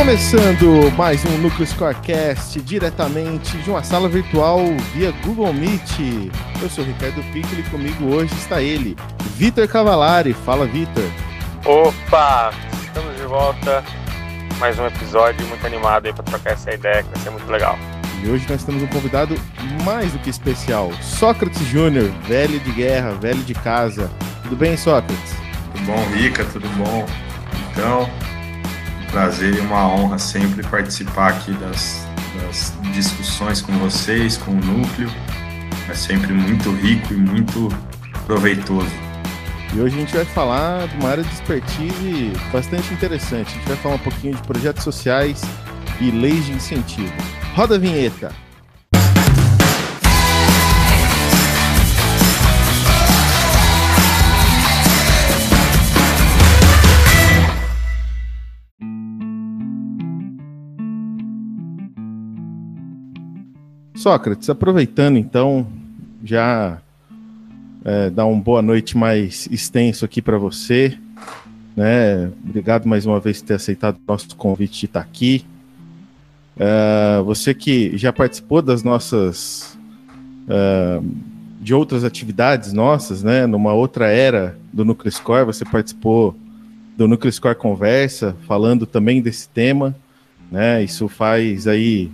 Começando mais um Núcleo Scorecast diretamente de uma sala virtual via Google Meet. Eu sou o Ricardo Piccoli e comigo hoje está ele, Vitor Cavalari. Fala, Vitor. Opa! Estamos de volta. Mais um episódio muito animado aí para trocar essa ideia, que vai ser muito legal. E hoje nós temos um convidado mais do que especial, Sócrates Júnior, velho de guerra, velho de casa. Tudo bem, Sócrates? Tudo bom, Rica? Tudo bom? Então, prazer e uma honra sempre participar aqui das, das discussões com vocês, com o núcleo. É sempre muito rico e muito proveitoso. E hoje a gente vai falar de uma área de expertise bastante interessante. A gente vai falar um pouquinho de projetos sociais e leis de incentivo. Roda a vinheta. Sócrates, aproveitando então, já é, dar uma boa noite mais extenso aqui para você. Né? Obrigado mais uma vez por ter aceitado o nosso convite de estar aqui. Uh, você que já participou das nossas. Uh, de outras atividades nossas, né? Numa outra era do Núcleo Score, você participou do Núcleo Score Conversa, falando também desse tema, né? Isso faz aí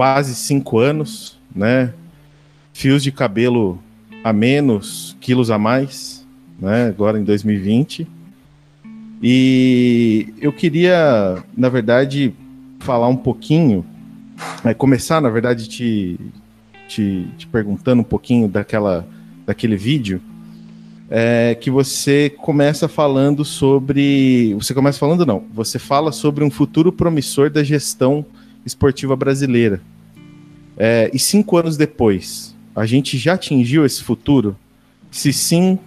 quase cinco anos, né? Fios de cabelo a menos, quilos a mais, né? Agora em 2020. E eu queria, na verdade, falar um pouquinho, é, começar, na verdade, te, te, te, perguntando um pouquinho daquela, daquele vídeo, é, que você começa falando sobre. Você começa falando, não, você fala sobre um futuro promissor da gestão esportiva brasileira. É, e cinco anos depois, a gente já atingiu esse futuro? Se sim,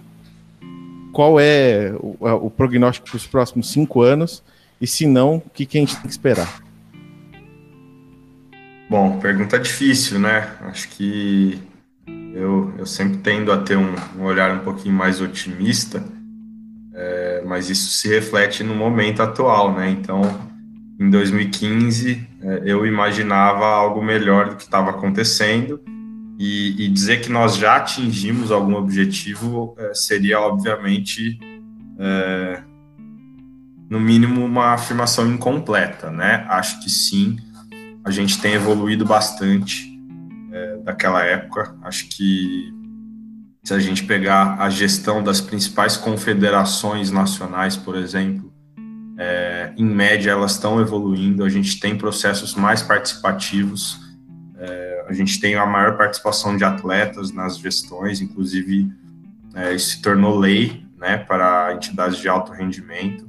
qual é o, o prognóstico para os próximos cinco anos? E se não, o que, que a gente tem que esperar? Bom, pergunta difícil, né? Acho que eu, eu sempre tendo a ter um, um olhar um pouquinho mais otimista, é, mas isso se reflete no momento atual, né? Então, em 2015, é, eu imaginava algo melhor do que estava acontecendo, e, e, dizer que nós já atingimos algum objetivo é, seria, obviamente, é, no mínimo, uma afirmação incompleta, né? Acho que sim a gente tem evoluído bastante é, daquela época. Acho que se a gente pegar a gestão das principais confederações nacionais, por exemplo, é, em média elas estão evoluindo, a gente tem processos mais participativos, é, a gente tem a maior participação de atletas nas gestões, inclusive é, isso se tornou lei né, para entidades de alto rendimento.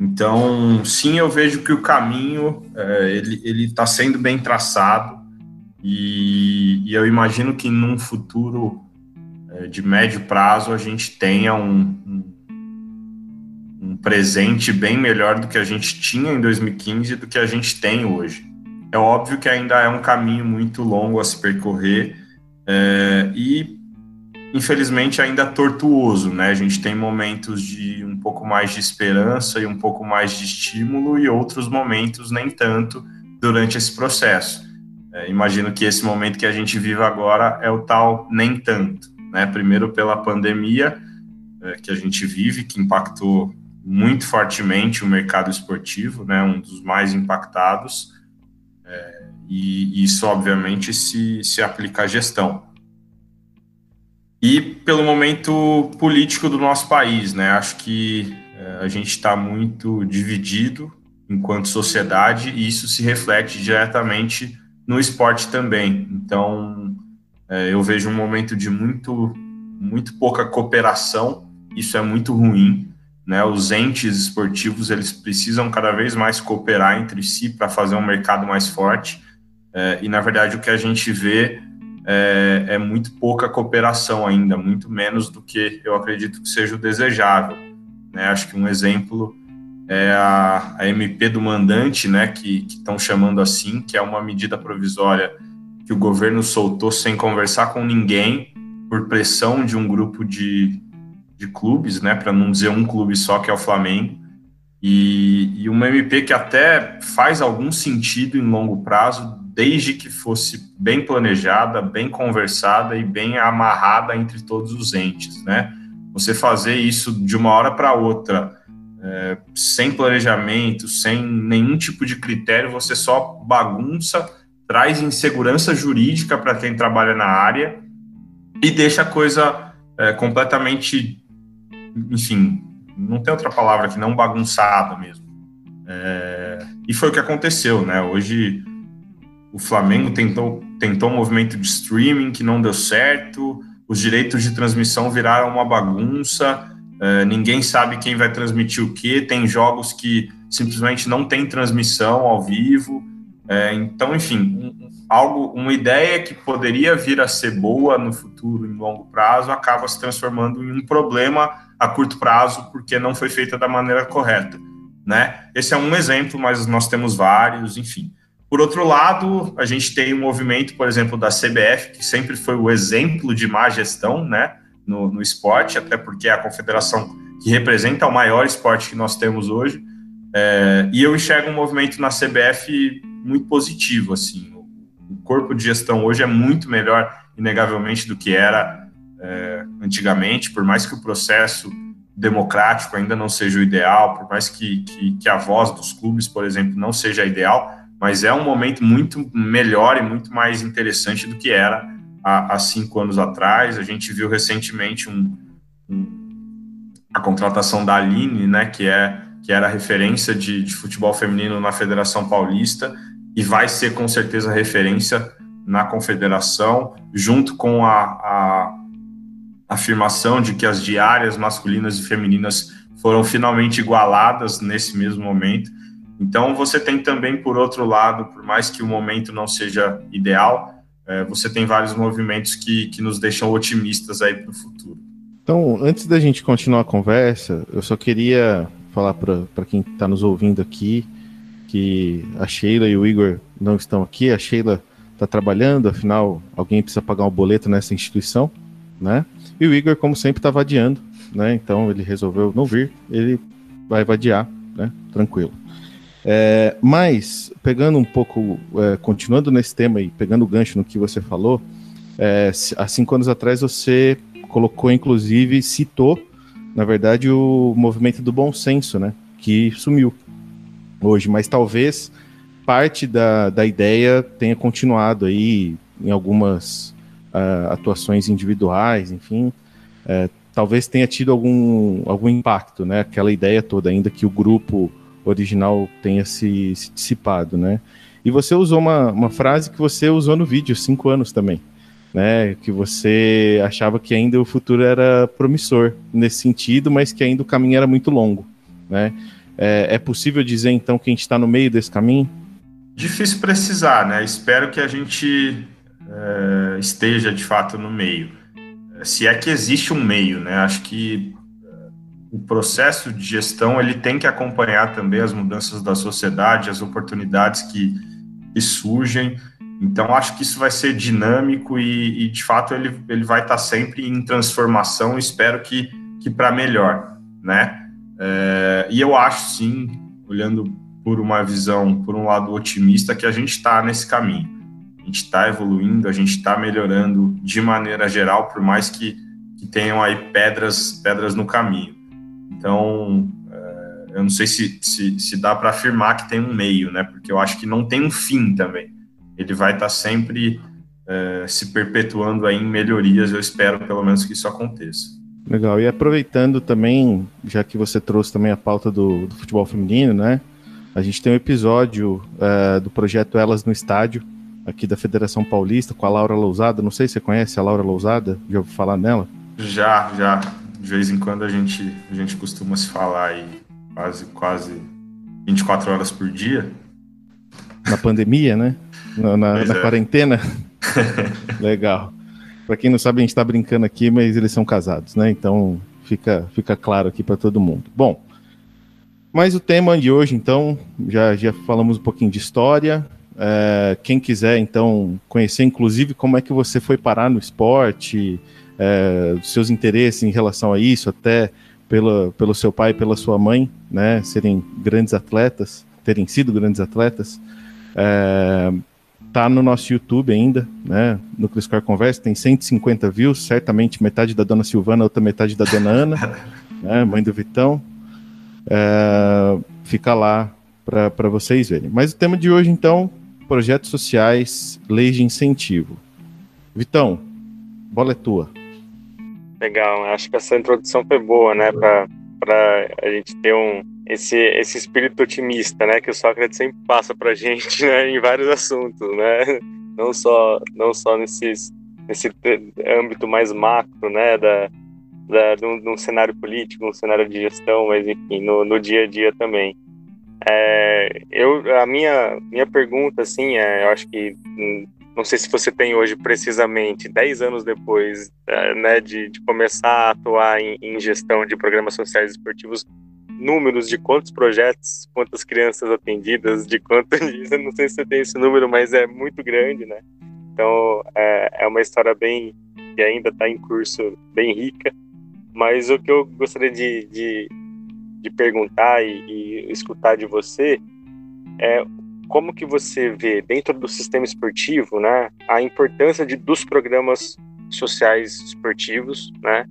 Então, sim, eu vejo que o caminho é, ele está sendo bem traçado. E, e, eu imagino que num futuro é, de médio prazo a gente tenha um, um, um, presente bem melhor do que a gente tinha em 2015 e do que a gente tem hoje. É óbvio que ainda é um caminho muito longo a se percorrer é, e infelizmente ainda tortuoso, né? A gente tem momentos de um pouco mais de esperança e um pouco mais de estímulo e outros momentos nem tanto durante esse processo. É, imagino que esse momento que a gente vive agora é o tal nem tanto, né? Primeiro pela pandemia é, que a gente vive, que impactou muito fortemente o mercado esportivo, né? Um dos mais impactados. É, e isso, obviamente, se, se aplica à gestão e pelo momento político do nosso país, né? Acho que é, a gente está muito dividido enquanto sociedade e isso se reflete diretamente no esporte também. Então, é, eu vejo um momento de muito, muito pouca cooperação. Isso é muito ruim, né? Os entes esportivos eles precisam cada vez mais cooperar entre si para fazer um mercado mais forte. É, e na verdade o que a gente vê é, é, muito pouca cooperação ainda, muito menos do que eu acredito que seja o desejável. Né? Acho que um exemplo é a, a MP do mandante, né, que estão chamando assim, que é uma medida provisória que o governo soltou sem conversar com ninguém, por pressão de um grupo de, de clubes, né, para não dizer um clube só, que é o Flamengo. e, e uma MP que até faz algum sentido em longo prazo, desde que fosse bem planejada, bem conversada e bem amarrada entre todos os entes, né? Você fazer isso de uma hora para outra, é, sem planejamento, sem nenhum tipo de critério, você só bagunça, traz insegurança jurídica para quem trabalha na área e deixa a coisa é, completamente, enfim, não tem outra palavra que não bagunçada mesmo. É, e foi o que aconteceu, né? Hoje o Flamengo tentou, tentou um movimento de streaming que não deu certo, os direitos de transmissão viraram uma bagunça, é, ninguém sabe quem vai transmitir o que, tem jogos que simplesmente não tem transmissão ao vivo. É, então, enfim, um, algo, uma ideia que poderia vir a ser boa no futuro, em longo prazo, acaba se transformando em um problema a curto prazo porque não foi feita da maneira correta, né? Esse é um exemplo, mas nós temos vários, enfim. Por outro lado, a gente tem um movimento, por exemplo, da CBF, que sempre foi o exemplo de má gestão, né, no, no esporte, até porque é a confederação que representa o maior esporte que nós temos hoje. É, e eu enxergo um movimento na CBF muito positivo, assim. O corpo de gestão hoje é muito melhor, inegavelmente, do que era é, antigamente, por mais que o processo democrático ainda não seja o ideal, por mais que, que, que, a voz dos clubes, por exemplo, não seja ideal, mas é um momento muito melhor e muito mais interessante do que era há, há cinco anos atrás. A gente viu recentemente um, um, a contratação da Aline, né, que, é, que era referência de, de futebol feminino na Federação Paulista e vai ser com certeza referência na confederação, junto com a, a afirmação de que as diárias masculinas e femininas foram finalmente igualadas nesse mesmo momento. Então, você tem também, por outro lado, por mais que o momento não seja ideal, é, você tem vários movimentos que, que nos deixam otimistas aí para o futuro. Então, antes da gente continuar a conversa, eu só queria falar para quem está nos ouvindo aqui que a Sheila e o Igor não estão aqui. A Sheila está trabalhando, afinal, alguém precisa pagar um boleto nessa instituição, né? E o Igor, como sempre, estava adiando, né? Então ele resolveu não vir, ele vai vadiar, né? Tranquilo. É, mas, pegando um pouco, é, continuando nesse tema e pegando o gancho no que você falou, é, há cinco anos atrás você colocou, inclusive, citou, na verdade, o movimento do bom senso, né? Que sumiu hoje, mas talvez parte da, da ideia tenha continuado aí em algumas uh, atuações individuais, enfim, uh, talvez tenha tido algum, algum impacto, né? Aquela ideia toda, ainda que o grupo original tenha se, se dissipado, né? E você usou uma, uma frase que você usou no vídeo, cinco anos também, né? Que você achava que ainda o futuro era promissor nesse sentido, mas que ainda o caminho era muito longo, né? É, é possível dizer então que a gente está no meio desse caminho? Difícil precisar, né? Espero que a gente é, esteja de fato no meio. Se é que existe um meio, né? Acho que eh, o processo de gestão ele tem que acompanhar também as mudanças da sociedade, as oportunidades que, que surgem. Então, acho que isso vai ser dinâmico e, e de fato, ele, ele vai estar sempre em transformação. Espero que, que para melhor, né? É, e eu acho, sim, olhando por uma visão, por um lado otimista, que a gente está nesse caminho a gente está evoluindo, a gente está melhorando de maneira geral, por mais que, que tenham aí pedras, pedras no caminho. Então, é, eu não sei se, se, se dá para afirmar que tem um meio, né? Porque eu acho que não tem um fim também. Ele vai estar tá sempre é, se perpetuando aí em melhorias. Eu espero, pelo menos, que isso aconteça. Legal. E aproveitando também, já que você trouxe também a pauta do, do futebol feminino, né? A gente tem um episódio uh, do projeto Elas no Estádio, aqui da Federação Paulista com a Laura Lousada. Não sei se você conhece a Laura Lousada, já ouviu falar nela? Já, já. De vez em quando a gente, a gente costuma se falar aí quase, quase 24 horas por dia. Na pandemia, né? Na, na, na é. quarentena. Legal. Para quem não sabe, a gente está brincando aqui, mas eles são casados, né? Então fica, fica claro aqui para todo mundo. Bom, mas o tema de hoje, então, já, já falamos um pouquinho de história, é, quem quiser, então, conhecer, inclusive, como é que você foi parar no esporte, é, seus interesses em relação a isso, até pela, pelo seu pai e pela sua mãe, né, serem grandes atletas, terem sido grandes atletas. É, tá no nosso YouTube ainda, né? No Cliscar Conversa, tem 150 views, certamente metade da dona Silvana, outra metade da dona Ana, né? mãe do Vitão. É, fica lá para vocês verem. Mas o tema de hoje, então, projetos sociais, leis de incentivo. Vitão, bola é tua. Legal, acho que essa introdução foi boa, né, para a gente ter um, esse, esse espírito otimista, né, que o Sócrates sempre passa para a gente, né, em vários assuntos, né, não só, não só nesses, nesse âmbito mais macro, né, da, da, de, um, cenário político, um cenário de gestão, mas enfim, no, no dia a dia também. É, eu, a minha, minha pergunta, assim, é, eu acho que hum, não sei se você tem hoje precisamente 10 anos depois é, né, de, de, começar a atuar em, em, gestão de programas sociais esportivos, números de quantos projetos, quantas crianças atendidas, de quanto eu não sei se você tem esse número, mas é muito grande, né? Então é, é uma história bem que ainda está em curso, bem rica. Mas o que eu gostaria de, de, de perguntar e, e escutar de você é como que você vê dentro do sistema esportivo, né, a importância de, dos programas sociais esportivos, né,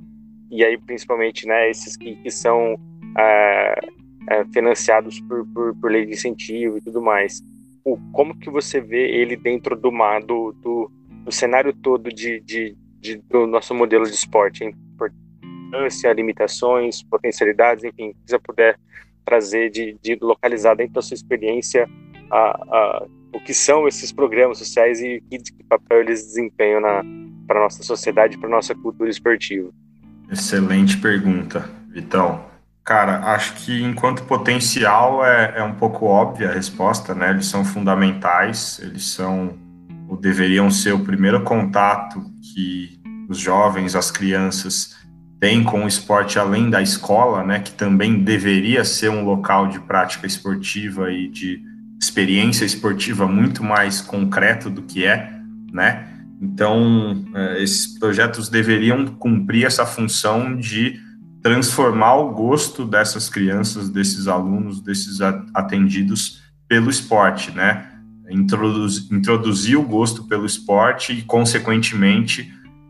e aí principalmente, né, esses que, que são é, é, financiados por, por, por, lei de incentivo e tudo mais. O, como que você vê ele dentro do, do, do, do cenário todo de, de, de, do nosso modelo de esporte? A importância, limitações, potencialidades, enfim, se você puder trazer de, de localizar dentro da sua experiência a, a, o que são esses programas sociais e que, que papel eles desempenham para a nossa sociedade, para a nossa cultura esportiva? Excelente pergunta, Vitão. Cara, acho que enquanto potencial é, é um pouco óbvia a resposta, né? Eles são fundamentais, eles são ou deveriam ser o primeiro contato que os jovens, as crianças têm com o esporte além da escola, né? Que também deveria ser um local de prática esportiva e de experiência esportiva muito mais concreto do que é, né? Então, é, esses projetos deveriam cumprir essa função de transformar o gosto dessas crianças, desses alunos, desses atendidos pelo esporte, né? Introduz, introduzir o gosto pelo esporte e, consequentemente,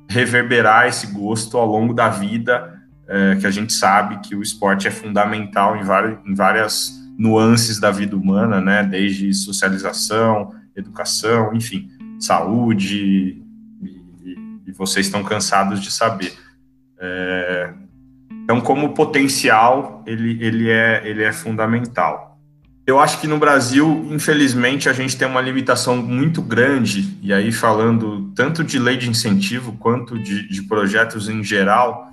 reverberar esse gosto ao longo da vida, é, que a gente sabe que o esporte é fundamental em, várias, em várias nuances da vida humana, né? Desde socialização, educação, enfim, saúde, e, e vocês estão cansados de saber. É, então, como potencial, ele, ele, é, ele é fundamental. Eu acho que no Brasil, infelizmente, a gente tem uma limitação muito grande, e aí falando tanto de lei de incentivo quanto de, de projetos em geral,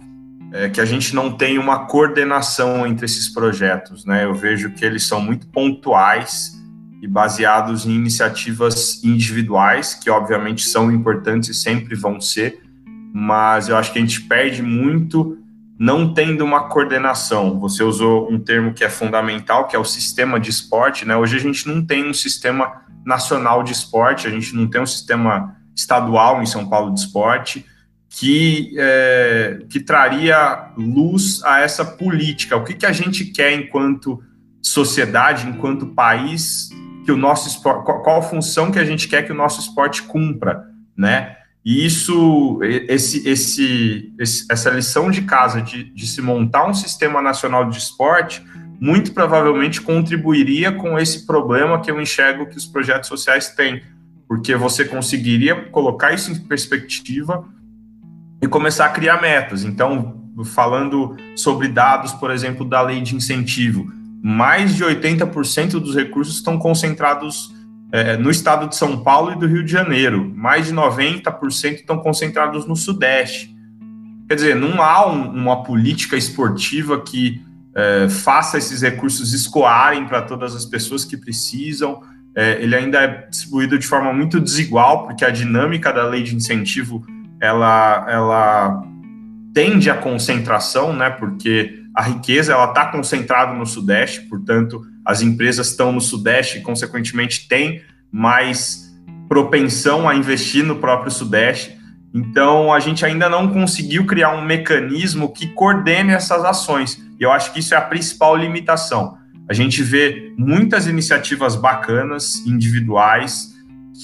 é, que a gente não tem uma coordenação entre esses projetos. Né? Eu vejo que eles são muito pontuais e baseados em iniciativas individuais, que obviamente são importantes e sempre vão ser, mas eu acho que a gente perde muito não tendo uma coordenação. Você usou um termo que é fundamental, que é o sistema de esporte. Né? Hoje a gente não tem um sistema nacional de esporte, a gente não tem um sistema estadual em São Paulo de esporte que, é, que traria luz a essa política. O que, que a gente quer enquanto sociedade, enquanto país, que o nosso esporte, qual, qual função que a gente quer que o nosso esporte cumpra, né? E isso, esse, esse, essa lição de casa de, de se montar um sistema nacional de esporte, muito provavelmente contribuiria com esse problema que eu enxergo que os projetos sociais têm, porque você conseguiria colocar isso em perspectiva e começar a criar metas. Então, falando sobre dados, por exemplo, da lei de incentivo, mais de 80% dos recursos estão concentrados é, no estado de São Paulo e do Rio de Janeiro, mais de 90% estão concentrados no Sudeste. Quer dizer, não há um, uma política esportiva que é, faça esses recursos escoarem para todas as pessoas que precisam. É, ele ainda é distribuído de forma muito desigual, porque a dinâmica da lei de incentivo ela, ela tende à concentração, né? Porque a riqueza ela está concentrada no Sudeste, portanto, as empresas estão no Sudeste e, consequentemente, têm mais propensão a investir no próprio Sudeste. Então, a gente ainda não conseguiu criar um mecanismo que coordene essas ações. E eu acho que isso é a principal limitação. A gente vê muitas iniciativas bacanas, individuais,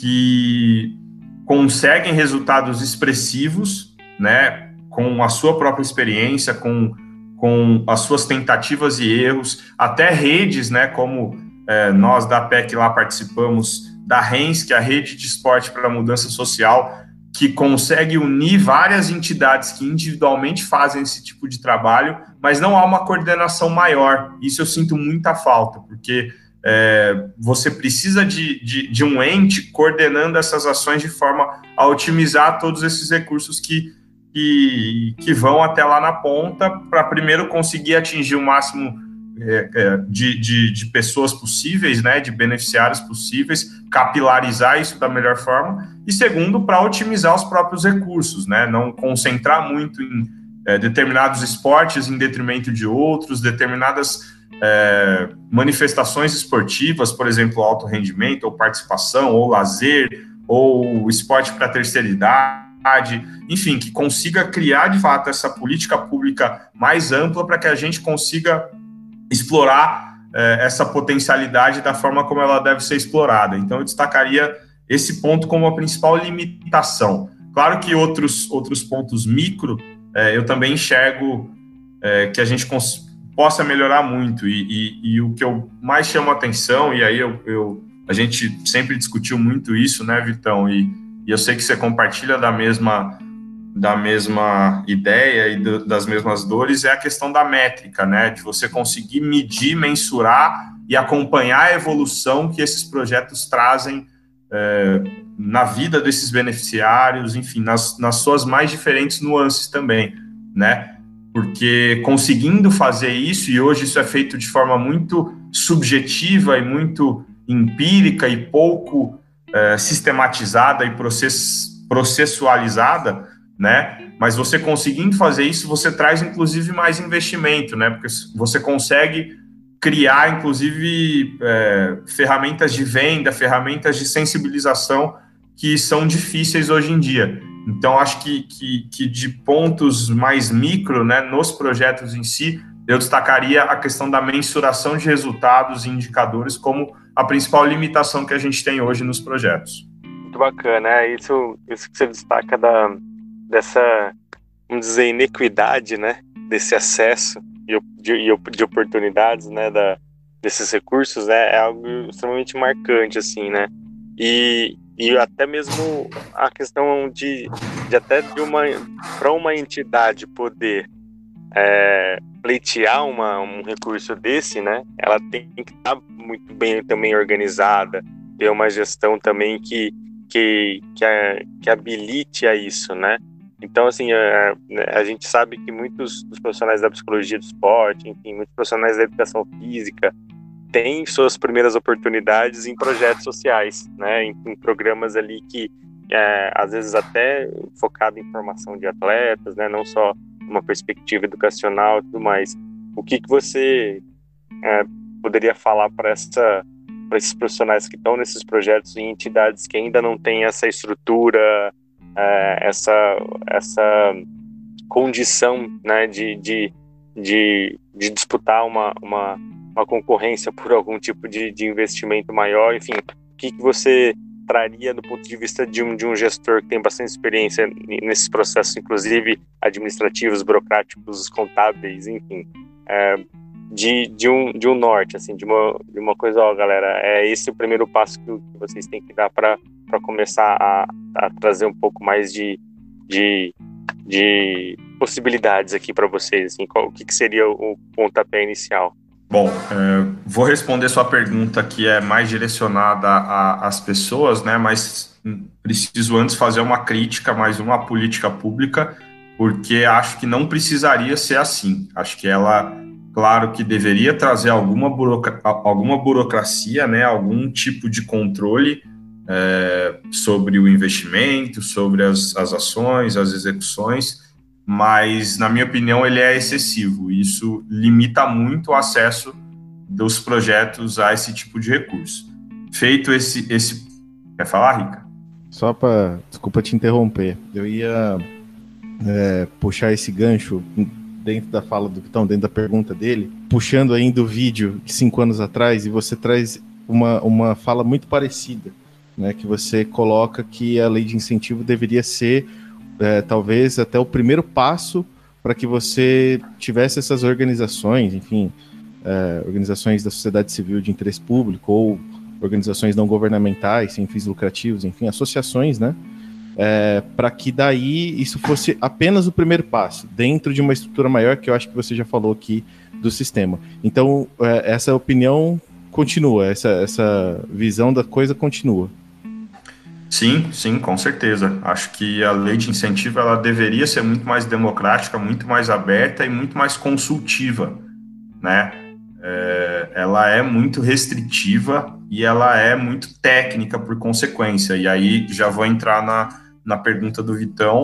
que conseguem resultados expressivos, né, com a sua própria experiência, com, com as suas tentativas e erros, até redes, né, como é, nós da PEC lá participamos, da RENS, que é a Rede de Esporte para a Mudança Social, que consegue unir várias entidades que individualmente fazem esse tipo de trabalho, mas não há uma coordenação maior. Isso eu sinto muita falta, porque é, você precisa de, de, de, um ente coordenando essas ações de forma a otimizar todos esses recursos que, que, que vão até lá na ponta, para primeiro conseguir atingir o máximo é, é, de, de, de, pessoas possíveis, né, de beneficiários possíveis, capilarizar isso da melhor forma, e segundo, para otimizar os próprios recursos, né, não concentrar muito em é, determinados esportes em detrimento de outros, determinadas é, manifestações esportivas, por exemplo, alto rendimento, ou participação, ou lazer, ou esporte para terceira idade, enfim, que consiga criar de fato essa política pública mais ampla para que a gente consiga explorar é, essa potencialidade da forma como ela deve ser explorada. Então, eu destacaria esse ponto como a principal limitação. Claro que outros, outros pontos micro é, eu também enxergo é, que a gente possa melhorar muito. E, e, e, o que eu mais chamo atenção, e aí eu, eu, a gente sempre discutiu muito isso, né, Vitão? E, e eu sei que você compartilha da mesma da mesma ideia e do, das mesmas dores é a questão da métrica, né? De você conseguir medir, mensurar e acompanhar a evolução que esses projetos trazem é, na vida desses beneficiários, enfim, nas, nas suas mais diferentes nuances também, né? Porque conseguindo fazer isso, e hoje isso é feito de forma muito subjetiva e muito empírica e pouco é, sistematizada e process, processualizada, né? Mas você conseguindo fazer isso, você traz inclusive mais investimento, né? Porque você consegue criar, inclusive, é, ferramentas de venda, ferramentas de sensibilização que são difíceis hoje em dia. Então, acho que, que, que de pontos mais micro, né, nos projetos em si, eu destacaria a questão da mensuração de resultados e indicadores como a principal limitação que a gente tem hoje nos projetos. Muito bacana, é isso, isso que você destaca da, dessa, vamos dizer, inequidade, né, desse acesso de, de oportunidades, né, da, desses recursos, né, é algo extremamente marcante, assim, né, e, e até mesmo a questão de, de até de uma, para uma entidade poder é, pleitear uma, um recurso desse, né, ela tem que estar muito bem também organizada, ter uma gestão também que, que, que, que habilite a isso, né, então, assim, a, é, né, a, gente sabe que muitos dos profissionais da psicologia do esporte, enfim, muitos profissionais da educação física, têm suas primeiras oportunidades em projetos sociais, né, em, em programas ali que, é, às vezes, até focado em formação de atletas, né, não só uma perspectiva educacional e tudo mais. O que, que você é, poderia falar para essa para esses profissionais que estão nesses projetos em entidades que ainda não têm essa estrutura é, essa, essa condição né, de, de, de, de disputar uma, uma, uma, concorrência por algum tipo de, de investimento maior, enfim, o que, que você traria do ponto de vista de um, de um gestor que tem bastante experiência nesses processos, inclusive administrativos, burocráticos, contábeis, enfim, é, de, de, um, de um norte, assim, de uma, de uma coisa, ó, galera, é esse o primeiro passo que, vocês têm que dar para começar a, a, trazer um pouco mais de, de, de possibilidades aqui para vocês, assim, qual, o que, que seria o pontapé inicial? Bom, é, vou responder sua pergunta que é mais direcionada às pessoas, né? Mas preciso antes fazer uma crítica, mais uma política pública, porque acho que não precisaria ser assim. Acho que ela Claro que deveria trazer alguma, alguma burocracia, né, algum tipo de controle é, sobre o investimento, sobre as, as ações, as execuções, mas, na minha opinião, ele é excessivo. Isso limita muito o acesso dos projetos a esse tipo de recurso. Feito esse. esse... Quer falar, Rica? Só para. Desculpa te interromper. Eu ia é, puxar esse gancho dentro da fala do Vitão, dentro da pergunta dele, puxando ainda o vídeo de cinco anos atrás, e você traz uma, uma fala muito parecida, né? Que você coloca que a lei de incentivo deveria ser é, talvez até o primeiro passo para que você tivesse essas organizações, enfim, é, organizações da sociedade civil de interesse público ou organizações não governamentais, sem fins lucrativos, enfim, associações, né? É, para que daí isso fosse apenas o primeiro passo, dentro de uma estrutura maior, que eu acho que você já falou aqui do sistema. Então, é, essa opinião continua, essa, essa visão da coisa continua. Sim, sim, com certeza. Acho que a lei de incentivo ela deveria ser muito mais democrática, muito mais aberta e muito mais consultiva, né? É, ela é muito restritiva e ela é muito técnica por consequência. E aí já vou entrar na, na pergunta do Vitão,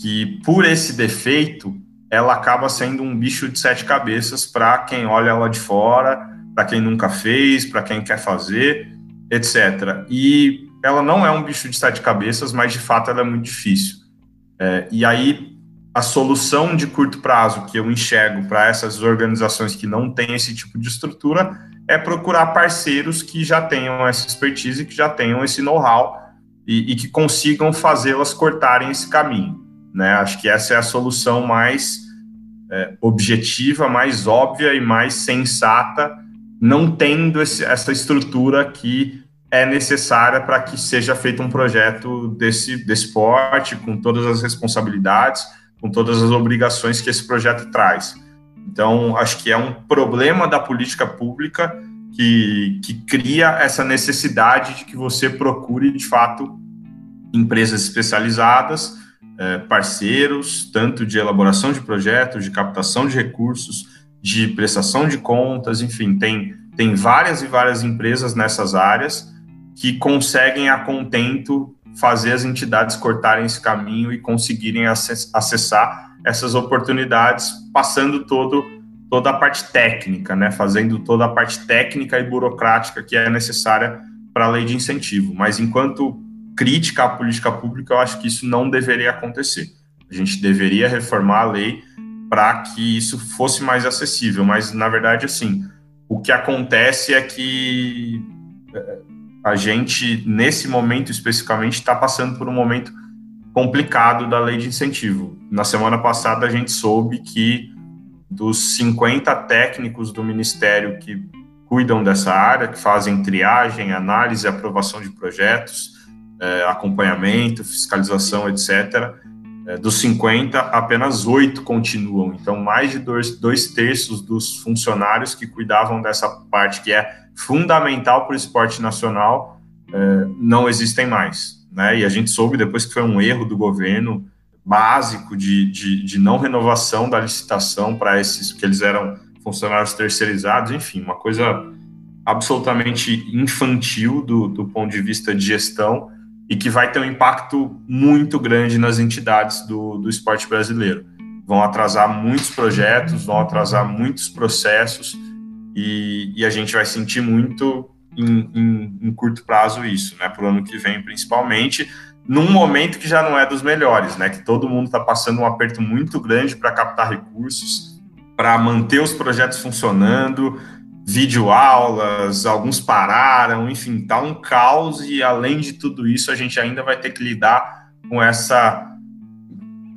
que por esse defeito ela acaba sendo um bicho de sete cabeças para quem olha ela de fora, para quem nunca fez, para quem quer fazer, etc. E ela não é um bicho de sete cabeças, mas de fato ela é muito difícil. É, e aí, a solução de curto prazo que eu enxergo para essas organizações que não têm esse tipo de estrutura é procurar parceiros que já tenham essa expertise, que já tenham esse know-how e, e, que consigam fazê-las cortarem esse caminho. Né? Acho que essa é a solução mais é, objetiva, mais óbvia e mais sensata, não tendo esse, essa estrutura que é necessária para que seja feito um projeto desse, desse porte, com todas as responsabilidades, com todas as obrigações que esse projeto traz. Então, acho que é um problema da política pública que, que cria essa necessidade de que você procure, de fato, empresas especializadas, eh, parceiros, tanto de elaboração de projetos, de captação de recursos, de prestação de contas, enfim, tem, tem várias e várias empresas nessas áreas que conseguem a contento fazer as entidades cortarem esse caminho e conseguirem acessar essas oportunidades, passando todo, toda a parte técnica, né, fazendo toda a parte técnica e burocrática que é necessária para a lei de incentivo. Mas enquanto crítica à política pública, eu acho que isso não deveria acontecer. A gente deveria reformar a lei para que isso fosse mais acessível. Mas, na verdade, assim, o que acontece é que eh, a gente, nesse momento especificamente, está passando por um momento complicado da lei de incentivo. Na semana passada, a gente soube que dos 50 técnicos do Ministério que cuidam dessa área, que fazem triagem, análise aprovação de projetos, é, acompanhamento, fiscalização, etc., é, dos 50, apenas oito continuam. Então, mais de dois, dois terços dos funcionários que cuidavam dessa parte que é fundamental para o esporte nacional, é, não existem mais. Né? E a gente soube depois que foi um erro do governo básico de, de, de não renovação da licitação para esses, que eles eram funcionários terceirizados, enfim, uma coisa absolutamente infantil do, do ponto de vista de gestão e que vai ter um impacto muito grande nas entidades do, do esporte brasileiro. Vão atrasar muitos projetos, vão atrasar muitos processos, e, e a gente vai sentir muito em, em, em curto prazo isso, né? Para o ano que vem, principalmente, num momento que já não é dos melhores, né? Que todo mundo está passando um aperto muito grande para captar recursos, para manter os projetos funcionando, videoaulas, alguns pararam, enfim, tá um caos e além de tudo isso, a gente ainda vai ter que lidar com essa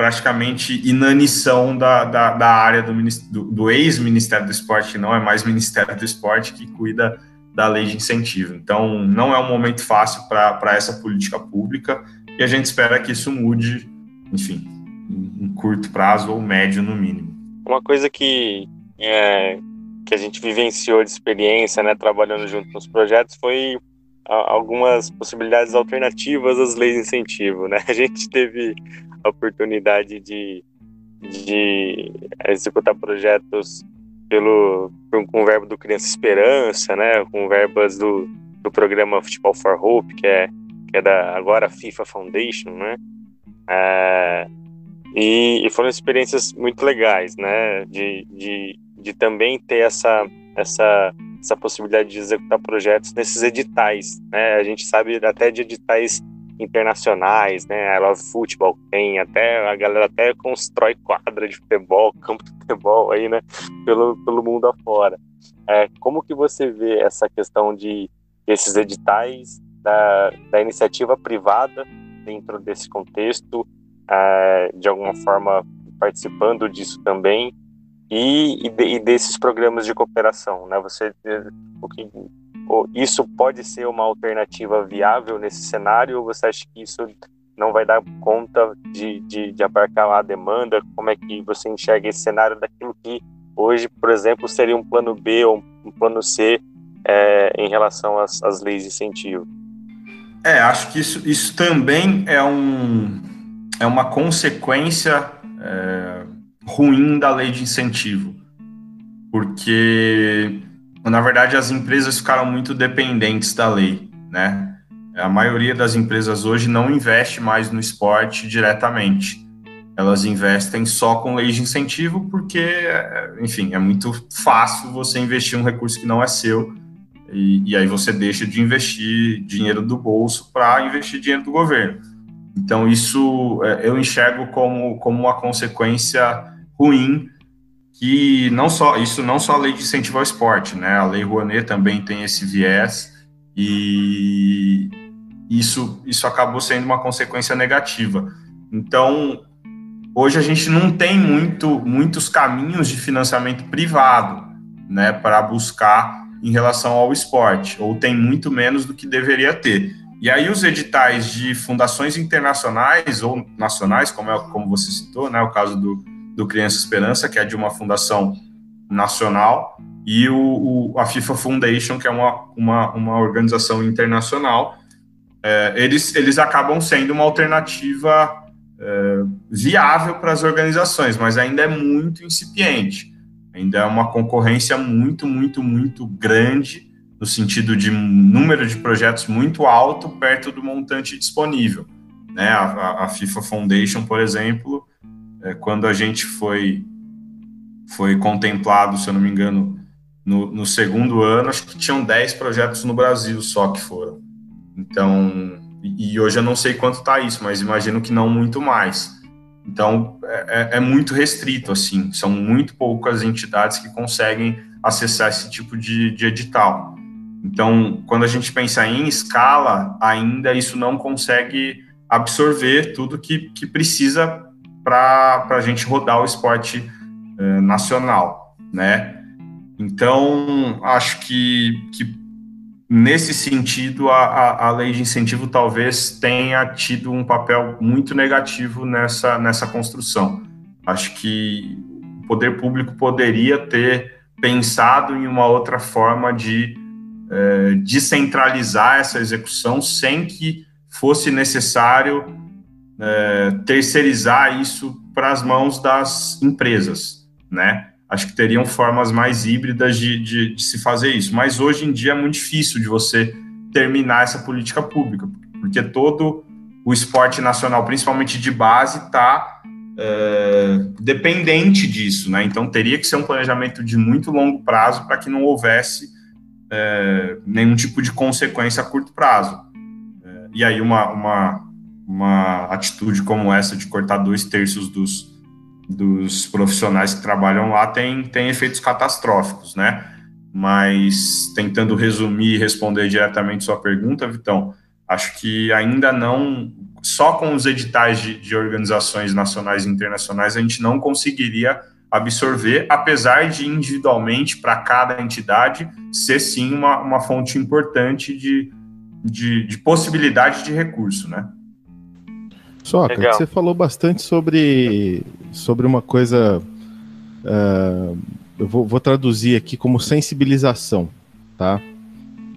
praticamente inanição da, da, da área do, do, do ex-Ministério do Esporte, que não é mais Ministério do Esporte, que cuida da lei de incentivo. Então, não é um momento fácil para essa política pública e a gente espera que isso mude, enfim, em, curto prazo ou médio no mínimo. Uma coisa que, é, que a gente vivenciou de experiência, né, trabalhando junto nos projetos, foi algumas possibilidades alternativas às leis de incentivo, né? A gente teve a oportunidade de, de executar projetos pelo com verbo do Criança Esperança, né, com verbas do, do programa Futebol for Hope, que é que é da agora FIFA Foundation, né, é, e, e, foram experiências muito legais, né, de, de, de também ter essa essa essa possibilidade de executar projetos nesses editais, né, a gente sabe até de editais internacionais, né? I Love Football tem até a galera até constrói quadra de futebol, campo de futebol aí, né? Pelo, pelo mundo afora. É, como que você vê essa questão de desses editais da, da iniciativa privada dentro desse contexto, é, de alguma forma participando disso também e, e, de, e, desses programas de cooperação, né? Você o que isso pode ser uma alternativa viável nesse cenário ou você acha que isso não vai dar conta de, de, de abarcar a demanda? Como é que você enxerga esse cenário daquilo que hoje, por exemplo, seria um plano B ou um plano C é, em relação às, às leis de incentivo? É, acho que isso, isso também é, um, é uma consequência é, ruim da lei de incentivo, porque, na verdade, as empresas ficaram muito dependentes da lei, né? A maioria das empresas hoje não investe mais no esporte diretamente. Elas investem só com lei de incentivo, porque, enfim, é muito fácil você investir um recurso que não é seu e, e aí você deixa de investir dinheiro do bolso para investir dinheiro do governo. Então, isso é, eu enxergo como, como uma consequência ruim que não só isso não só a lei de incentivo ao esporte, né? A lei Rouanet também tem esse viés e isso isso acabou sendo uma consequência negativa. Então, hoje a gente não tem muito muitos caminhos de financiamento privado, né, para buscar em relação ao esporte, ou tem muito menos do que deveria ter. E aí os editais de fundações internacionais ou nacionais, como, é, como você citou, né, o caso do, do Criança Esperança, que é de uma fundação nacional, e o, o a FIFA Foundation, que é uma, uma, uma organização internacional, é, eles, eles acabam sendo uma alternativa é, viável para as organizações, mas ainda é muito incipiente. Ainda é uma concorrência muito, muito, muito grande, no sentido de número de projetos muito alto perto do montante disponível. Né? A, a FIFA Foundation, por exemplo, é, quando a gente foi, foi contemplado, se eu não me engano, no, no segundo ano, acho que tinham 10 projetos no Brasil só que foram. Então, e, e hoje eu não sei quanto está isso, mas imagino que não muito mais. Então, é, é, é, muito restrito, assim, são muito poucas entidades que conseguem acessar esse tipo de, de edital. Então, quando a gente pensa em escala, ainda isso não consegue absorver tudo que, que precisa para a gente rodar o esporte eh, nacional, né? Então, acho que, que nesse sentido, a, a, a, lei de incentivo talvez tenha tido um papel muito negativo nessa, nessa construção. Acho que o poder público poderia ter pensado em uma outra forma de é, descentralizar essa execução sem que fosse necessário é, terceirizar isso para as mãos das empresas, né? acho que teriam formas mais híbridas de, de, de, se fazer isso. Mas hoje em dia é muito difícil de você terminar essa política pública, porque todo o esporte nacional, principalmente de base, está é, dependente disso, né? Então teria que ser um planejamento de muito longo prazo para que não houvesse é, nenhum tipo de consequência a curto prazo. É, e aí uma, uma, uma atitude como essa de cortar dois terços dos dos profissionais que trabalham lá tem, tem efeitos catastróficos, né? Mas tentando resumir e responder diretamente sua pergunta, Vitão, acho que ainda não, só com os editais de, de organizações nacionais e internacionais, a gente não conseguiria absorver, apesar de individualmente, para cada entidade, ser sim uma, uma fonte importante de, de, de possibilidade de recurso, né? Soca, você falou bastante sobre, sobre uma coisa. Uh, eu vou, vou, traduzir aqui como sensibilização, tá?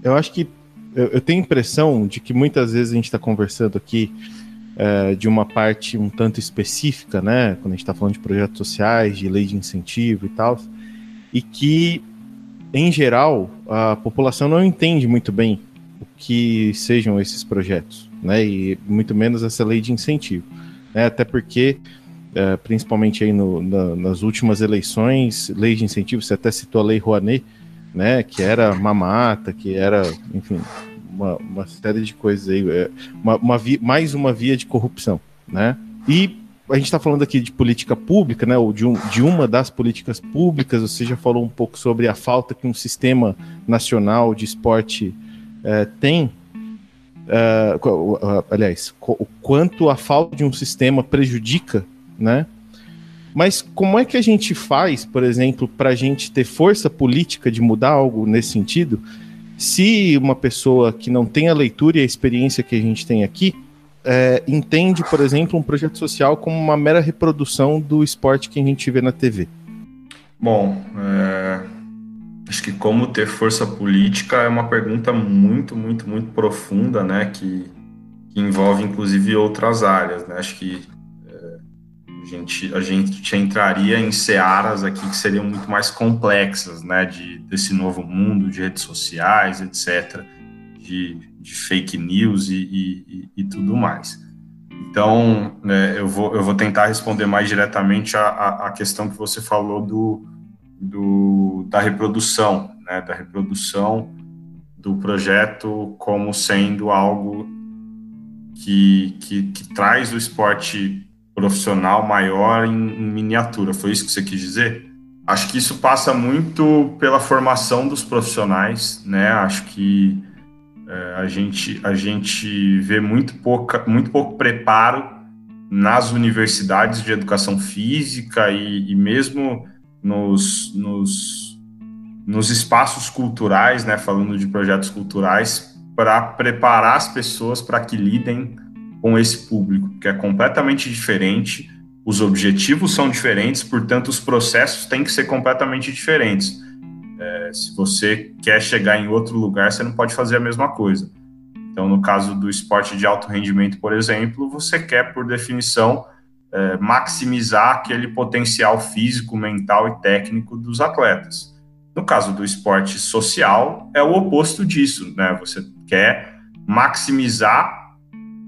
Eu acho que eu, eu tenho a impressão de que muitas vezes a gente está conversando aqui uh, de uma parte um tanto específica, né? Quando a gente está falando de projetos sociais, de lei de incentivo e tal, e que, em geral, a população não entende muito bem o que sejam esses projetos né? E muito menos essa lei de incentivo, né? Até porque, é, principalmente aí no, na, nas últimas eleições, lei de incentivo, você até citou a lei Rouanet, né? Que era mamata, que era, enfim, uma, uma série de coisas aí, é, uma, uma via, mais uma via de corrupção, né? E a gente está falando aqui de política pública, né, ou de, um, de uma das políticas públicas, você já falou um pouco sobre a falta que um sistema nacional de esporte é, tem, é, aliás, o quanto a falta de um sistema prejudica, né, mas como é que a gente faz, por exemplo, para a gente ter força política de mudar algo nesse sentido, se uma pessoa que não tem a leitura e a experiência que a gente tem aqui, é, entende, por exemplo, um projeto social como uma mera reprodução do esporte que a gente vê na TV? Bom, é, acho que como ter força política é uma pergunta muito, muito, muito profunda, né? Que, que envolve inclusive outras áreas, né? Acho que é, a, gente, a gente entraria em searas aqui que seriam muito mais complexas, né? De, desse novo mundo de redes sociais, etc. De, de fake news e, e, e tudo mais. Então, né, eu, vou, eu vou tentar responder mais diretamente a, a, questão que você falou do, do, da reprodução, né, da reprodução do projeto como sendo algo que, que, que traz o esporte profissional maior em, em miniatura. Foi isso que você quis dizer? Acho que isso passa muito pela formação dos profissionais, né? Acho que é, a, gente, a gente vê muito, pouca, muito pouco preparo nas universidades de educação física e, e mesmo nos, nos, nos espaços culturais, né, falando de projetos culturais, para preparar as pessoas para que lidem com esse público, que é completamente diferente, os objetivos são diferentes, portanto, os processos têm que ser completamente diferentes. É, se você quer chegar em outro lugar, você não pode fazer a mesma coisa. Então, no caso do esporte de alto rendimento, por exemplo, você quer, por definição, é, maximizar aquele potencial físico, mental e técnico dos atletas. No caso do esporte social, é o oposto disso, né? Você quer maximizar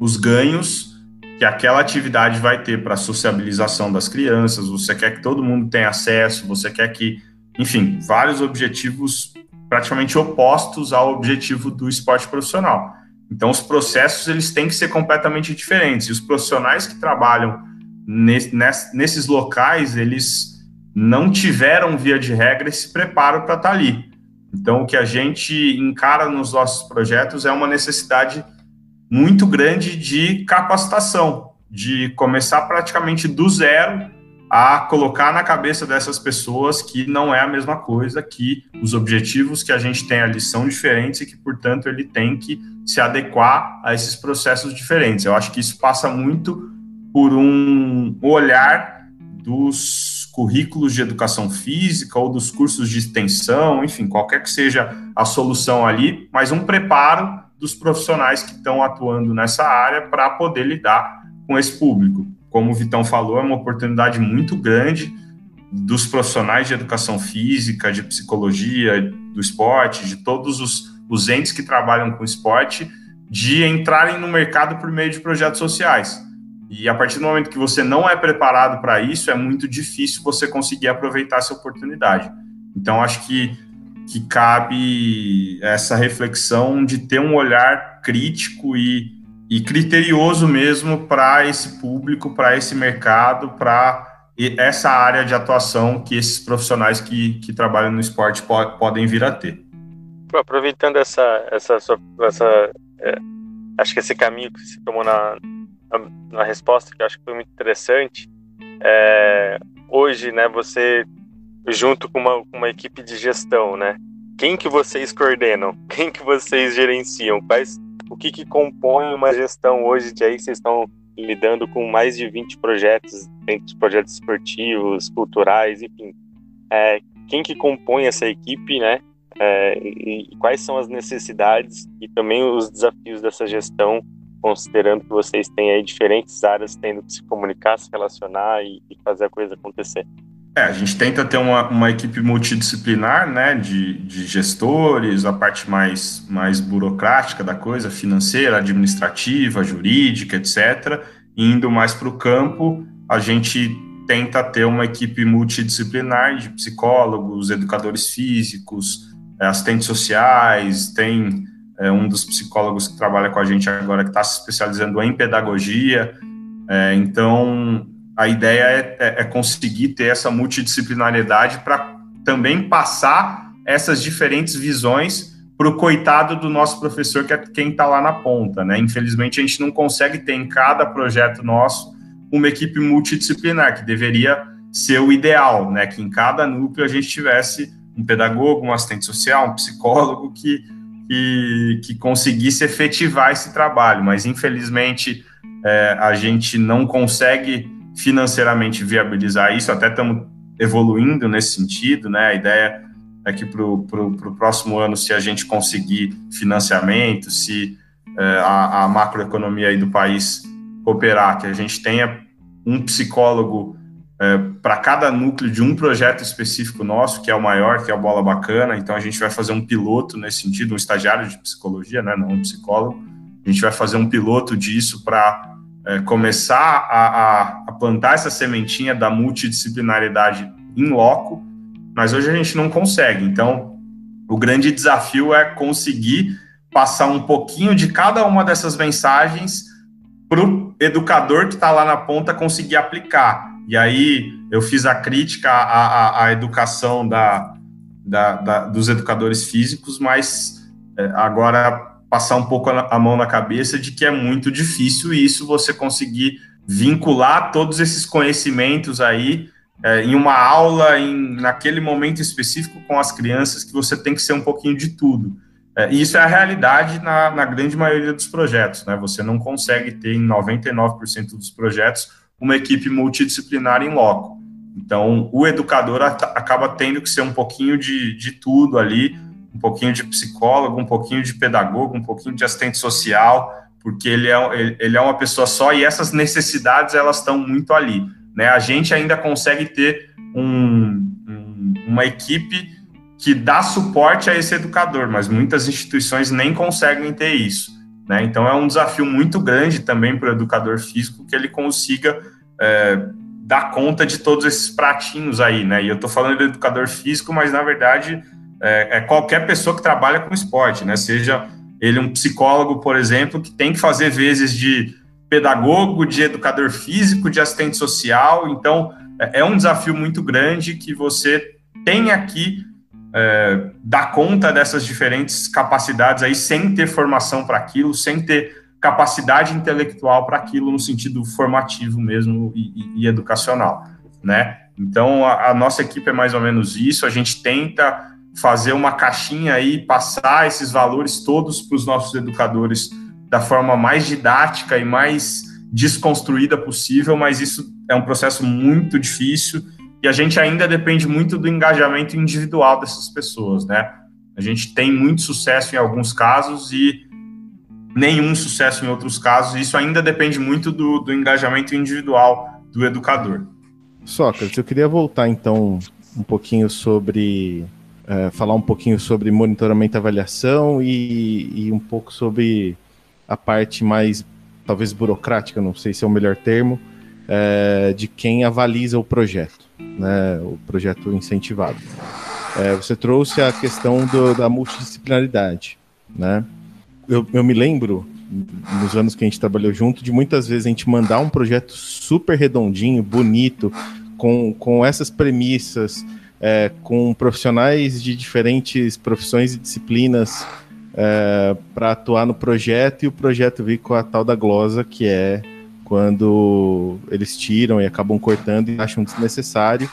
os ganhos que aquela atividade vai ter para a sociabilização das crianças, você quer que todo mundo tenha acesso, você quer que enfim, vários objetivos praticamente opostos ao objetivo do esporte profissional. Então, os processos eles têm que ser completamente diferentes. E os profissionais que trabalham nesses locais, eles não tiveram, via de regra, esse preparo para estar tá ali. Então, o que a gente encara nos nossos projetos é uma necessidade muito grande de capacitação, de começar praticamente do zero a colocar na cabeça dessas pessoas que não é a mesma coisa, que os objetivos que a gente tem ali são diferentes e que, portanto, ele tem que se adequar a esses processos diferentes. Eu acho que isso passa muito por um olhar dos currículos de educação física ou dos cursos de extensão, enfim, qualquer que seja a solução ali, mas um preparo dos profissionais que estão atuando nessa área para poder lidar com esse público como o Vitão falou, é uma oportunidade muito grande dos profissionais de educação física, de psicologia, do esporte, de todos os, os entes que trabalham com esporte, de entrarem no mercado por meio de projetos sociais. E a partir do momento que você não é preparado para isso, é muito difícil você conseguir aproveitar essa oportunidade. Então, acho que, que cabe essa reflexão de ter um olhar crítico e e criterioso mesmo para esse público, para esse mercado, para essa área de atuação que esses profissionais que, que trabalham no esporte po podem vir a ter. Aproveitando essa, essa, essa é, acho que esse caminho que você tomou na, na, resposta, que eu acho que foi muito interessante, é, hoje, né, você junto com uma, uma equipe de gestão, né, quem que vocês coordenam? Quem que vocês gerenciam? Quais o que, que compõe uma gestão hoje de aí vocês estão lidando com mais de 20 projetos, entre projetos esportivos, culturais, enfim. É, quem que compõe essa equipe, né? É, e quais são as necessidades e também os desafios dessa gestão, considerando que vocês têm aí diferentes áreas tendo que se comunicar, se relacionar e, e fazer a coisa acontecer. É, a gente tenta ter uma, uma equipe multidisciplinar, né, de, de gestores, a parte mais, mais burocrática da coisa, financeira, administrativa, jurídica, etc. Indo mais para o campo, a gente tenta ter uma equipe multidisciplinar de psicólogos, educadores físicos, assistentes sociais, tem é um dos psicólogos que trabalha com a gente agora, que está se especializando em pedagogia. É, então, a ideia é, é, é conseguir ter essa multidisciplinariedade para também passar essas diferentes visões para o coitado do nosso professor, que é quem está lá na ponta, né? Infelizmente, a gente não consegue ter em cada projeto nosso uma equipe multidisciplinar, que deveria ser o ideal, né? Que em cada núcleo a gente tivesse um pedagogo, um assistente social, um psicólogo que, que, que conseguisse efetivar esse trabalho, mas infelizmente é, a gente não consegue financeiramente viabilizar isso, até estamos evoluindo nesse sentido, né? A ideia é que para o próximo ano, se a gente conseguir financiamento, se é, a, a, macroeconomia aí do país cooperar, que a gente tenha um psicólogo é, para cada núcleo de um projeto específico nosso, que é o maior, que é o Bola Bacana, então a gente vai fazer um piloto nesse sentido, um estagiário de psicologia, né, não um psicólogo, a gente vai fazer um piloto disso para é, começar a, a, a plantar essa sementinha da multidisciplinaridade em loco, mas hoje a gente não consegue. Então, o grande desafio é conseguir passar um pouquinho de cada uma dessas mensagens para o educador que está lá na ponta conseguir aplicar. E aí eu fiz a crítica à, à, à educação da, da, da, dos educadores físicos, mas é, agora passar um pouco a, a mão na cabeça de que é muito difícil isso você conseguir vincular todos esses conhecimentos aí é, em uma aula, em, naquele momento específico com as crianças, que você tem que ser um pouquinho de tudo. É, e isso é a realidade na, na, grande maioria dos projetos, né? Você não consegue ter em 99% dos projetos uma equipe multidisciplinar em loco. Então, o educador acaba tendo que ser um pouquinho de, de tudo ali, um pouquinho de psicólogo, um pouquinho de pedagogo, um pouquinho de assistente social, porque ele é, ele é uma pessoa só e essas necessidades elas estão muito ali. Né? A gente ainda consegue ter um, um, uma equipe que dá suporte a esse educador, mas muitas instituições nem conseguem ter isso. Né? Então é um desafio muito grande também para o educador físico que ele consiga é, dar conta de todos esses pratinhos aí, né? E eu estou falando do educador físico, mas na verdade é, é, qualquer pessoa que trabalha com esporte, né? Seja ele um psicólogo, por exemplo, que tem que fazer vezes de pedagogo, de educador físico, de assistente social. Então, é, é um desafio muito grande que você tem aqui é, dar conta dessas diferentes capacidades aí sem ter formação para aquilo, sem ter capacidade intelectual para aquilo no sentido formativo mesmo e, e, e educacional, né? Então a, a, nossa equipe é mais ou menos isso. A gente tenta fazer uma caixinha aí, passar esses valores todos para os nossos educadores da forma mais didática e mais desconstruída possível, mas isso é um processo muito difícil e a gente ainda depende muito do engajamento individual dessas pessoas, né? A gente tem muito sucesso em alguns casos e nenhum sucesso em outros casos, isso ainda depende muito do, do engajamento individual do educador. Sócrates, eu queria voltar então um pouquinho sobre. É, falar um pouquinho sobre monitoramento e avaliação e, e um pouco sobre a parte mais, talvez burocrática, não sei se é o melhor termo, é, de quem avaliza o projeto, né, o projeto incentivado. É, você trouxe a questão do, da multidisciplinaridade, né? Eu, eu me lembro nos anos que a gente trabalhou junto, de muitas vezes a gente mandar um projeto super redondinho, bonito, com, com essas premissas, é, com profissionais de diferentes profissões e disciplinas é, para atuar no projeto e o projeto vir com a tal da glosa, que é quando eles tiram e acabam cortando e acham desnecessário.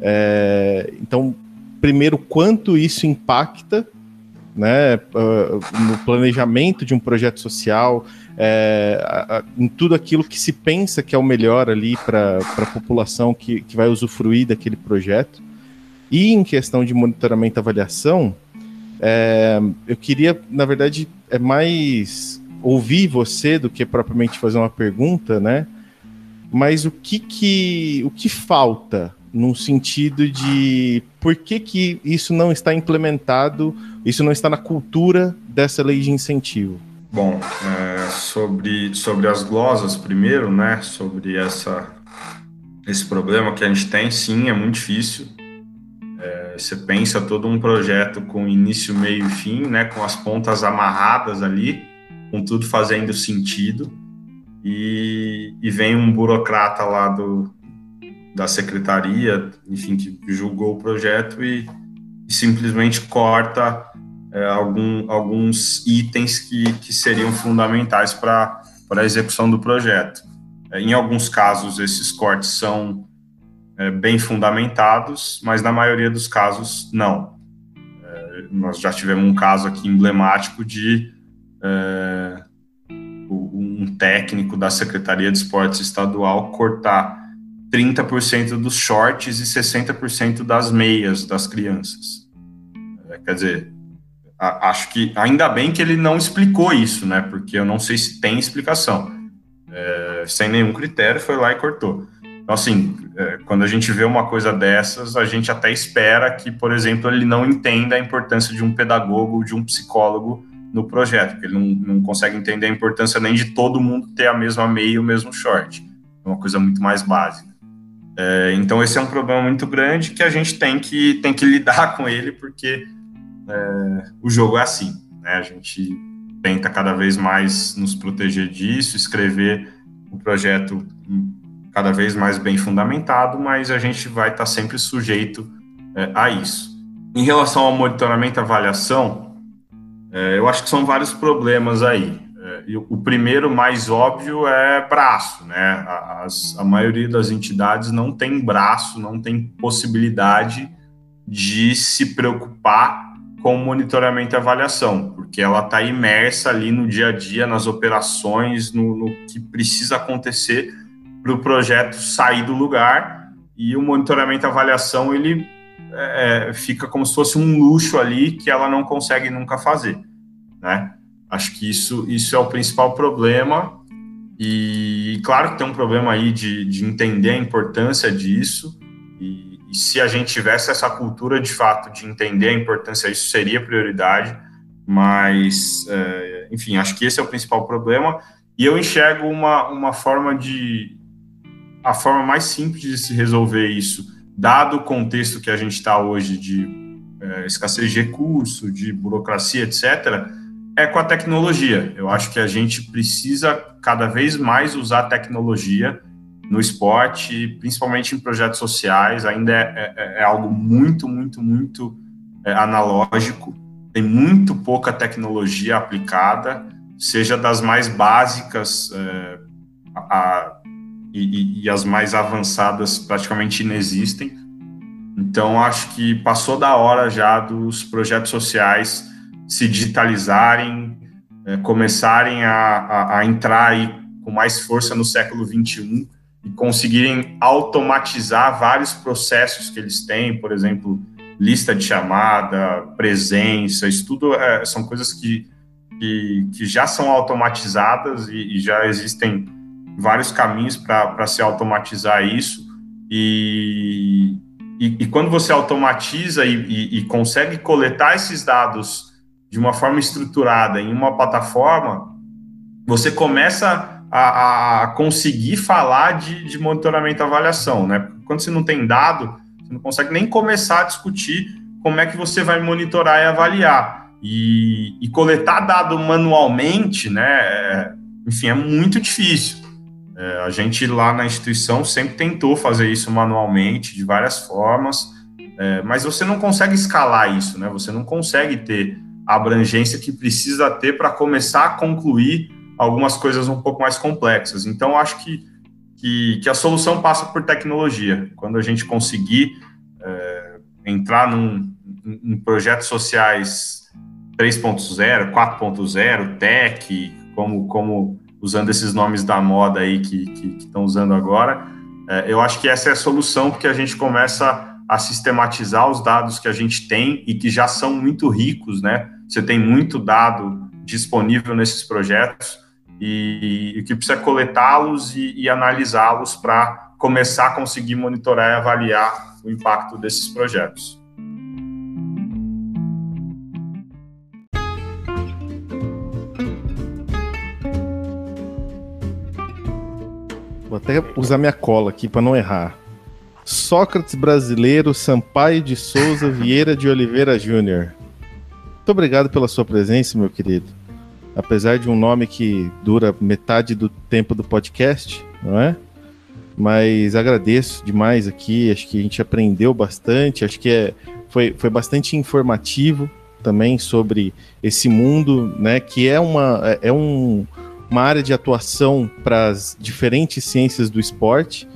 É, então, primeiro, quanto isso impacta né, no planejamento de um projeto social, é, a, a, em tudo aquilo que se pensa que é o melhor ali para a população que, que vai usufruir daquele projeto. E em questão de monitoramento e avaliação, é, eu queria, na verdade, é mais ouvir você do que propriamente fazer uma pergunta, né? Mas o que que, o que falta no sentido de por que, que isso não está implementado, isso não está na cultura dessa lei de incentivo? Bom, é, sobre, sobre as glosas primeiro, né? Sobre essa, esse problema que a gente tem, sim, é muito difícil É, você pensa todo um projeto com início, meio e fim, né, com as pontas amarradas ali, com tudo fazendo sentido, e, e vem um burocrata lá do, da secretaria, enfim, que julgou o projeto e, e simplesmente corta é, algum, alguns itens que, que seriam fundamentais para a execução do projeto. É, em alguns casos, esses cortes são é, bem fundamentados, mas na maioria dos casos, não. É, nós já tivemos um caso aqui emblemático de é, um técnico da Secretaria de Esportes Estadual cortar 30% dos shorts e 60% das meias das crianças. É, quer dizer, a, acho que ainda bem que ele não explicou isso, né? Porque eu não sei se tem explicação. É, sem nenhum critério, foi lá e cortou. Então, assim, é, quando a gente vê uma coisa dessas, a gente até espera que, por exemplo, ele não entenda a importância de um pedagogo, de um psicólogo no projeto, porque ele não, não consegue entender a importância nem de todo mundo ter a mesma meia e o mesmo short. É uma coisa muito mais básica. É, então, esse é um problema muito grande que a gente tem que, tem que lidar com ele, porque é, o jogo é assim, né? A gente tenta cada vez mais nos proteger disso, escrever o projeto cada vez mais bem fundamentado, mas a gente vai estar sempre sujeito é, a isso. Em relação ao monitoramento e avaliação, é, eu acho que são vários problemas aí. É, o primeiro, mais óbvio, é braço, né? As, a maioria das entidades não tem braço, não tem possibilidade de se preocupar com monitoramento e avaliação, porque ela está imersa ali no dia a dia, nas operações, no, no que precisa acontecer para o projeto sair do lugar e o monitoramento e avaliação ele é, fica como se fosse um luxo ali que ela não consegue nunca fazer, né? Acho que isso, isso é o principal problema e claro que tem um problema aí de, de entender a importância disso e, e se a gente tivesse essa cultura de fato de entender a importância, isso seria prioridade. Mas, é, enfim, acho que esse é o principal problema. E eu enxergo uma, uma forma de. A forma mais simples de se resolver isso, dado o contexto que a gente está hoje de é, escassez de recurso, de burocracia, etc., é com a tecnologia. Eu acho que a gente precisa cada vez mais usar a tecnologia no esporte, principalmente em projetos sociais, ainda é, é, é algo muito, muito, muito é, analógico. Tem muito pouca tecnologia aplicada, seja das mais básicas é, a, e, e as mais avançadas praticamente inexistem. Então, acho que passou da hora já dos projetos sociais se digitalizarem, é, começarem a, a, a entrar aí com mais força no século 21 e conseguirem automatizar vários processos que eles têm, por exemplo, lista de chamada, presença, isso tudo é, são coisas que, que, que, já são automatizadas e, e já existem vários caminhos para se automatizar isso. E, e, e, quando você automatiza e, e consegue coletar esses dados de uma forma estruturada em uma plataforma, você começa a, a conseguir falar de, de monitoramento e avaliação, né? Quando você não tem dado, você não consegue nem começar a discutir como é que você vai monitorar e avaliar. E, e coletar dado manualmente, né? É, enfim, é muito difícil. É, a gente lá na instituição sempre tentou fazer isso manualmente, de várias formas, é, mas você não consegue escalar isso, né? Você não consegue ter a abrangência que precisa ter para começar a concluir algumas coisas um pouco mais complexas. Então, acho que, que, que, a solução passa por tecnologia. Quando a gente conseguir é, entrar num, em projetos sociais 3.0, 4.0, tech, como, como usando esses nomes da moda aí que estão usando agora, é, eu acho que essa é a solução, porque a gente começa a sistematizar os dados que a gente tem e que já são muito ricos, né? Você tem muito dado disponível nesses projetos e, o que precisa é coletá-los e, e analisá-los para começar a conseguir monitorar e avaliar o impacto desses projetos. Vou até usar minha cola aqui para não errar. Sócrates brasileiro Sampaio de Souza Vieira de Oliveira Júnior. Muito obrigado pela sua presença, meu querido. Apesar de um nome que dura metade do tempo do podcast, não é? Mas agradeço demais aqui. Acho que a gente aprendeu bastante. Acho que é, foi, foi bastante informativo também sobre esse mundo, né? Que é uma, é, é um, uma área de atuação para as diferentes ciências do esporte,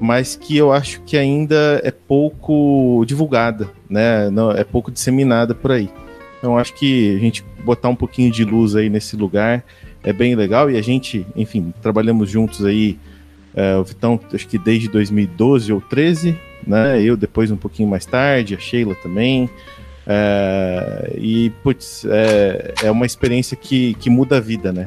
mas que eu acho que ainda é pouco divulgada, né? Não, é pouco disseminada por aí. Então acho que a gente botar um pouquinho de luz aí nesse lugar é bem legal e a gente, enfim, trabalhamos juntos aí é, o Vitão, acho que desde 2012 ou 13, né? Eu depois um pouquinho mais tarde, a Sheila também. É, e, putz, é, é uma experiência que, que muda a vida, né?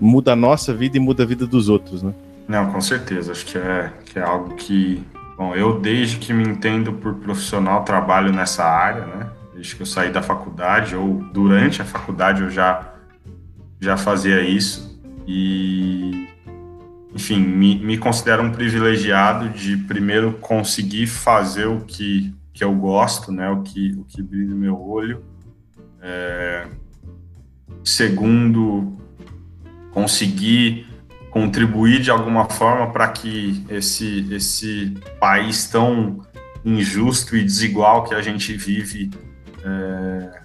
Muda a nossa vida e muda a vida dos outros, né? Não, com certeza. Acho que é, que é algo que. Bom, eu desde que me entendo por profissional trabalho nessa área, né? Desde que eu saí da faculdade, ou durante a faculdade eu já, já fazia isso. E enfim, me, me considero um privilegiado de primeiro conseguir fazer o que, que eu gosto, né, o que, o que brilha no meu olho. É, segundo, conseguir contribuir de alguma forma para que esse, esse país tão injusto e desigual que a gente vive, é,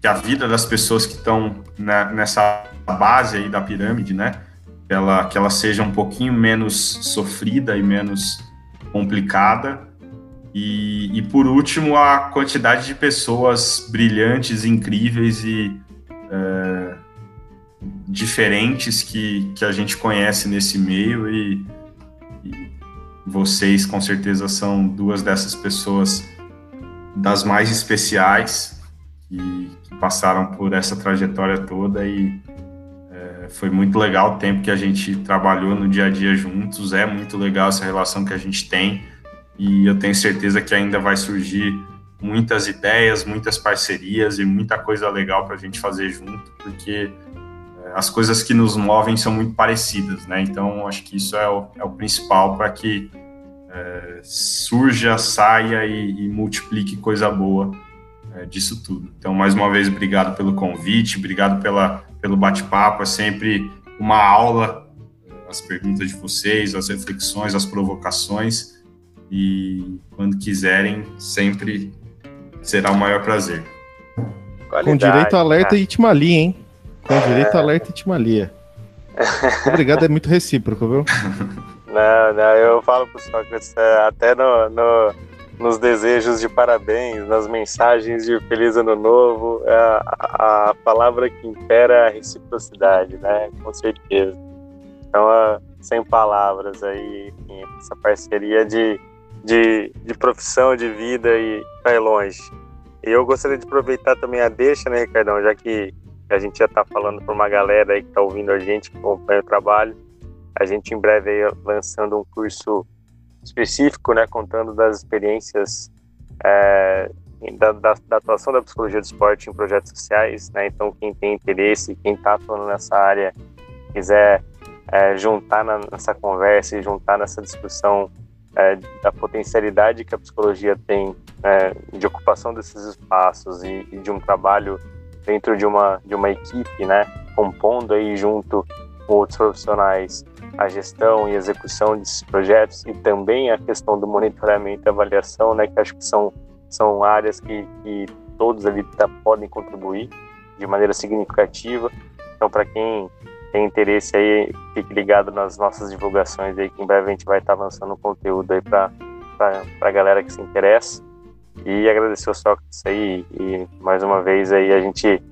que a vida das pessoas que estão nessa base aí da pirâmide, né, ela, que ela seja um pouquinho menos sofrida e menos complicada. E, e por último, a quantidade de pessoas brilhantes, incríveis e é, diferentes que, que a gente conhece nesse meio. E, e vocês, com certeza, são duas dessas pessoas das mais especiais que, que passaram por essa trajetória toda e foi muito legal o tempo que a gente trabalhou no dia a dia juntos, é muito legal essa relação que a gente tem e eu tenho certeza que ainda vai surgir muitas ideias, muitas parcerias e muita coisa legal para a gente fazer junto, porque é, as coisas que nos movem são muito parecidas, né? Então, acho que isso é o, é o principal para que é, surja, saia e, e, multiplique coisa boa é, disso tudo. Então, mais uma vez, obrigado pelo convite, obrigado pela pelo bate-papo. É sempre uma aula, as perguntas de vocês, as reflexões, as provocações. E quando quiserem, sempre será o maior prazer. Qualidade, Com direito a alerta cara. e Itimali, hein? Com direito a alerta e Itimalia. Obrigado, é muito recíproco, viu? Não, não, eu falo pro Sócrates, é, até no, no nos desejos de parabéns, nas mensagens de feliz ano novo, é a, a palavra que impera é a reciprocidade, né? Com certeza. Então, sem palavras aí, enfim, essa parceria de, de, de profissão, de vida e vai longe. E eu gostaria de aproveitar também a deixa, né, Ricardão, já que a gente já está falando para uma galera aí que está ouvindo a gente, que acompanha o trabalho, a gente em breve aí lançando um curso específico, né, contando das experiências é, da, da, da, atuação da psicologia do esporte em projetos sociais, né, então quem tem interesse, quem está atuando nessa área, quiser é, juntar na, nessa conversa e juntar nessa discussão é, da potencialidade que a psicologia tem de ocupação desses espaços e, e, de um trabalho dentro de uma de uma equipe, né, compondo aí junto com outros profissionais a gestão e execução desses projetos e também a questão do monitoramento e avaliação, né, que acho que são, são áreas que, que todos ali tá, podem contribuir de maneira significativa. Então, para quem tem interesse aí, fique ligado nas nossas divulgações aí, que em breve a gente vai estar tá lançando conteúdo aí para a galera que se interessa. E agradecer ao Sócrates aí e mais uma vez aí a gente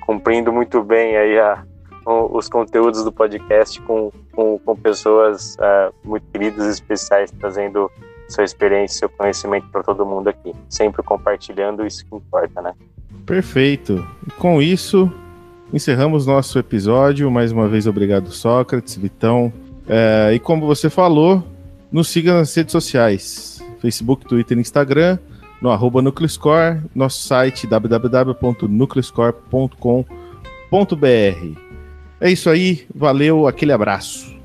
cumprindo muito bem aí a, os conteúdos do podcast com, com, com pessoas uh, muito queridas e especiais, trazendo sua experiência, seu conhecimento para todo mundo aqui. Sempre compartilhando isso que importa, né? Perfeito. E com isso, encerramos nosso episódio. Mais uma vez, obrigado, Sócrates, Vitão. É, e como você falou, nos siga nas redes sociais: Facebook, Twitter Instagram, no arroba Nucleoscore, nosso site www.nucleoscore.com.br. É isso aí, valeu, aquele abraço.